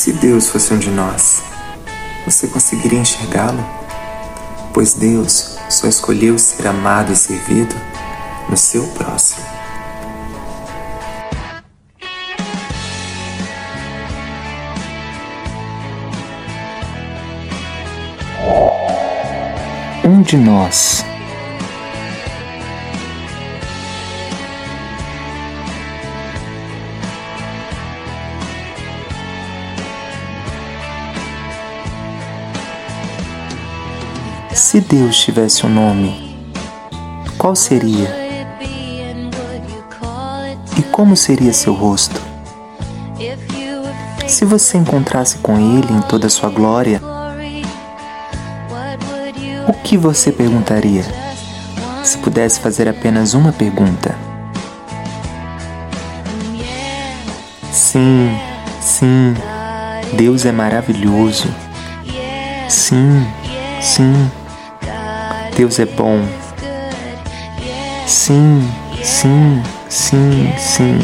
Se Deus fosse um de nós, você conseguiria enxergá-lo? Pois Deus só escolheu ser amado e servido no seu próximo. Um de nós. Se Deus tivesse um nome, qual seria? E como seria seu rosto? Se você encontrasse com Ele em toda a sua glória, o que você perguntaria? Se pudesse fazer apenas uma pergunta. Sim, sim, Deus é maravilhoso. Sim, sim, Deus é bom. Sim, sim, sim, sim.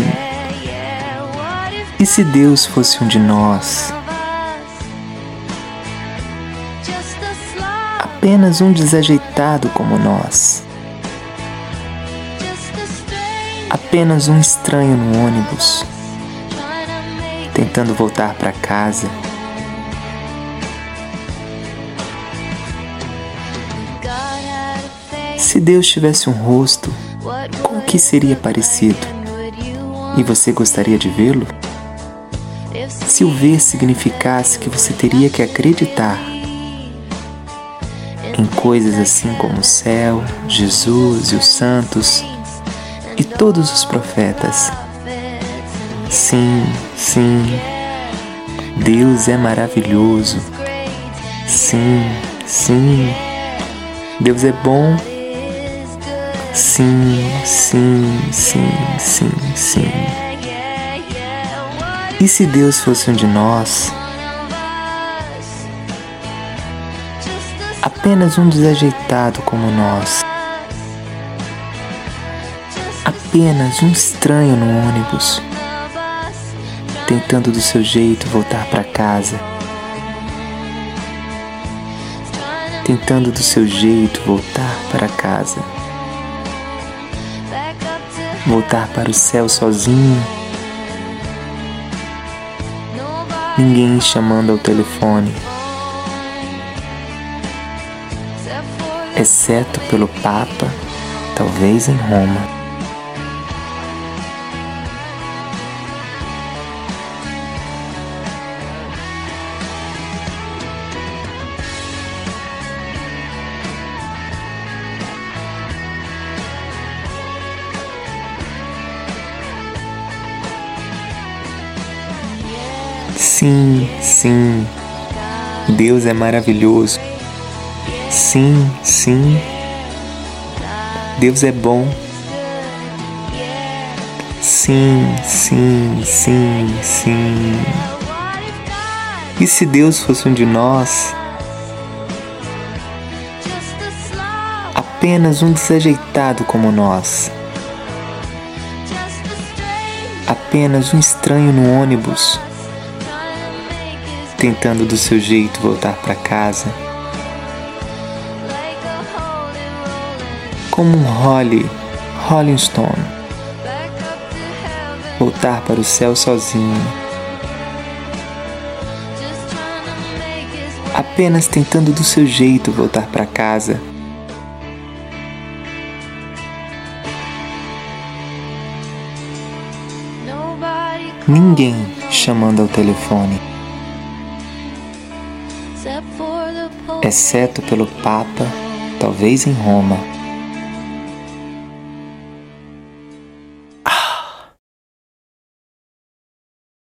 E se Deus fosse um de nós? Apenas um desajeitado como nós. Apenas um estranho no ônibus, tentando voltar para casa. Se Deus tivesse um rosto, com que seria parecido? E você gostaria de vê-lo? Se o ver significasse que você teria que acreditar em coisas assim como o céu, Jesus e os santos e todos os profetas. Sim, sim, Deus é maravilhoso. Sim, sim, Deus é bom Sim, sim, sim, sim, sim. E se Deus fosse um de nós? Apenas um desajeitado como nós. Apenas um estranho no ônibus, tentando do seu jeito voltar para casa. Tentando do seu jeito voltar para casa voltar para o céu sozinho. Ninguém chamando ao telefone, exceto pelo Papa, talvez em Roma. Sim, sim, Deus é maravilhoso. Sim, sim, Deus é bom. Sim, sim, sim, sim. E se Deus fosse um de nós? Apenas um desajeitado como nós. Apenas um estranho no ônibus tentando do seu jeito voltar para casa. Como um Holly, Rolling Stone. Voltar para o céu sozinho. Apenas tentando do seu jeito voltar para casa. Ninguém chamando ao telefone exceto pelo Papa, talvez em Roma.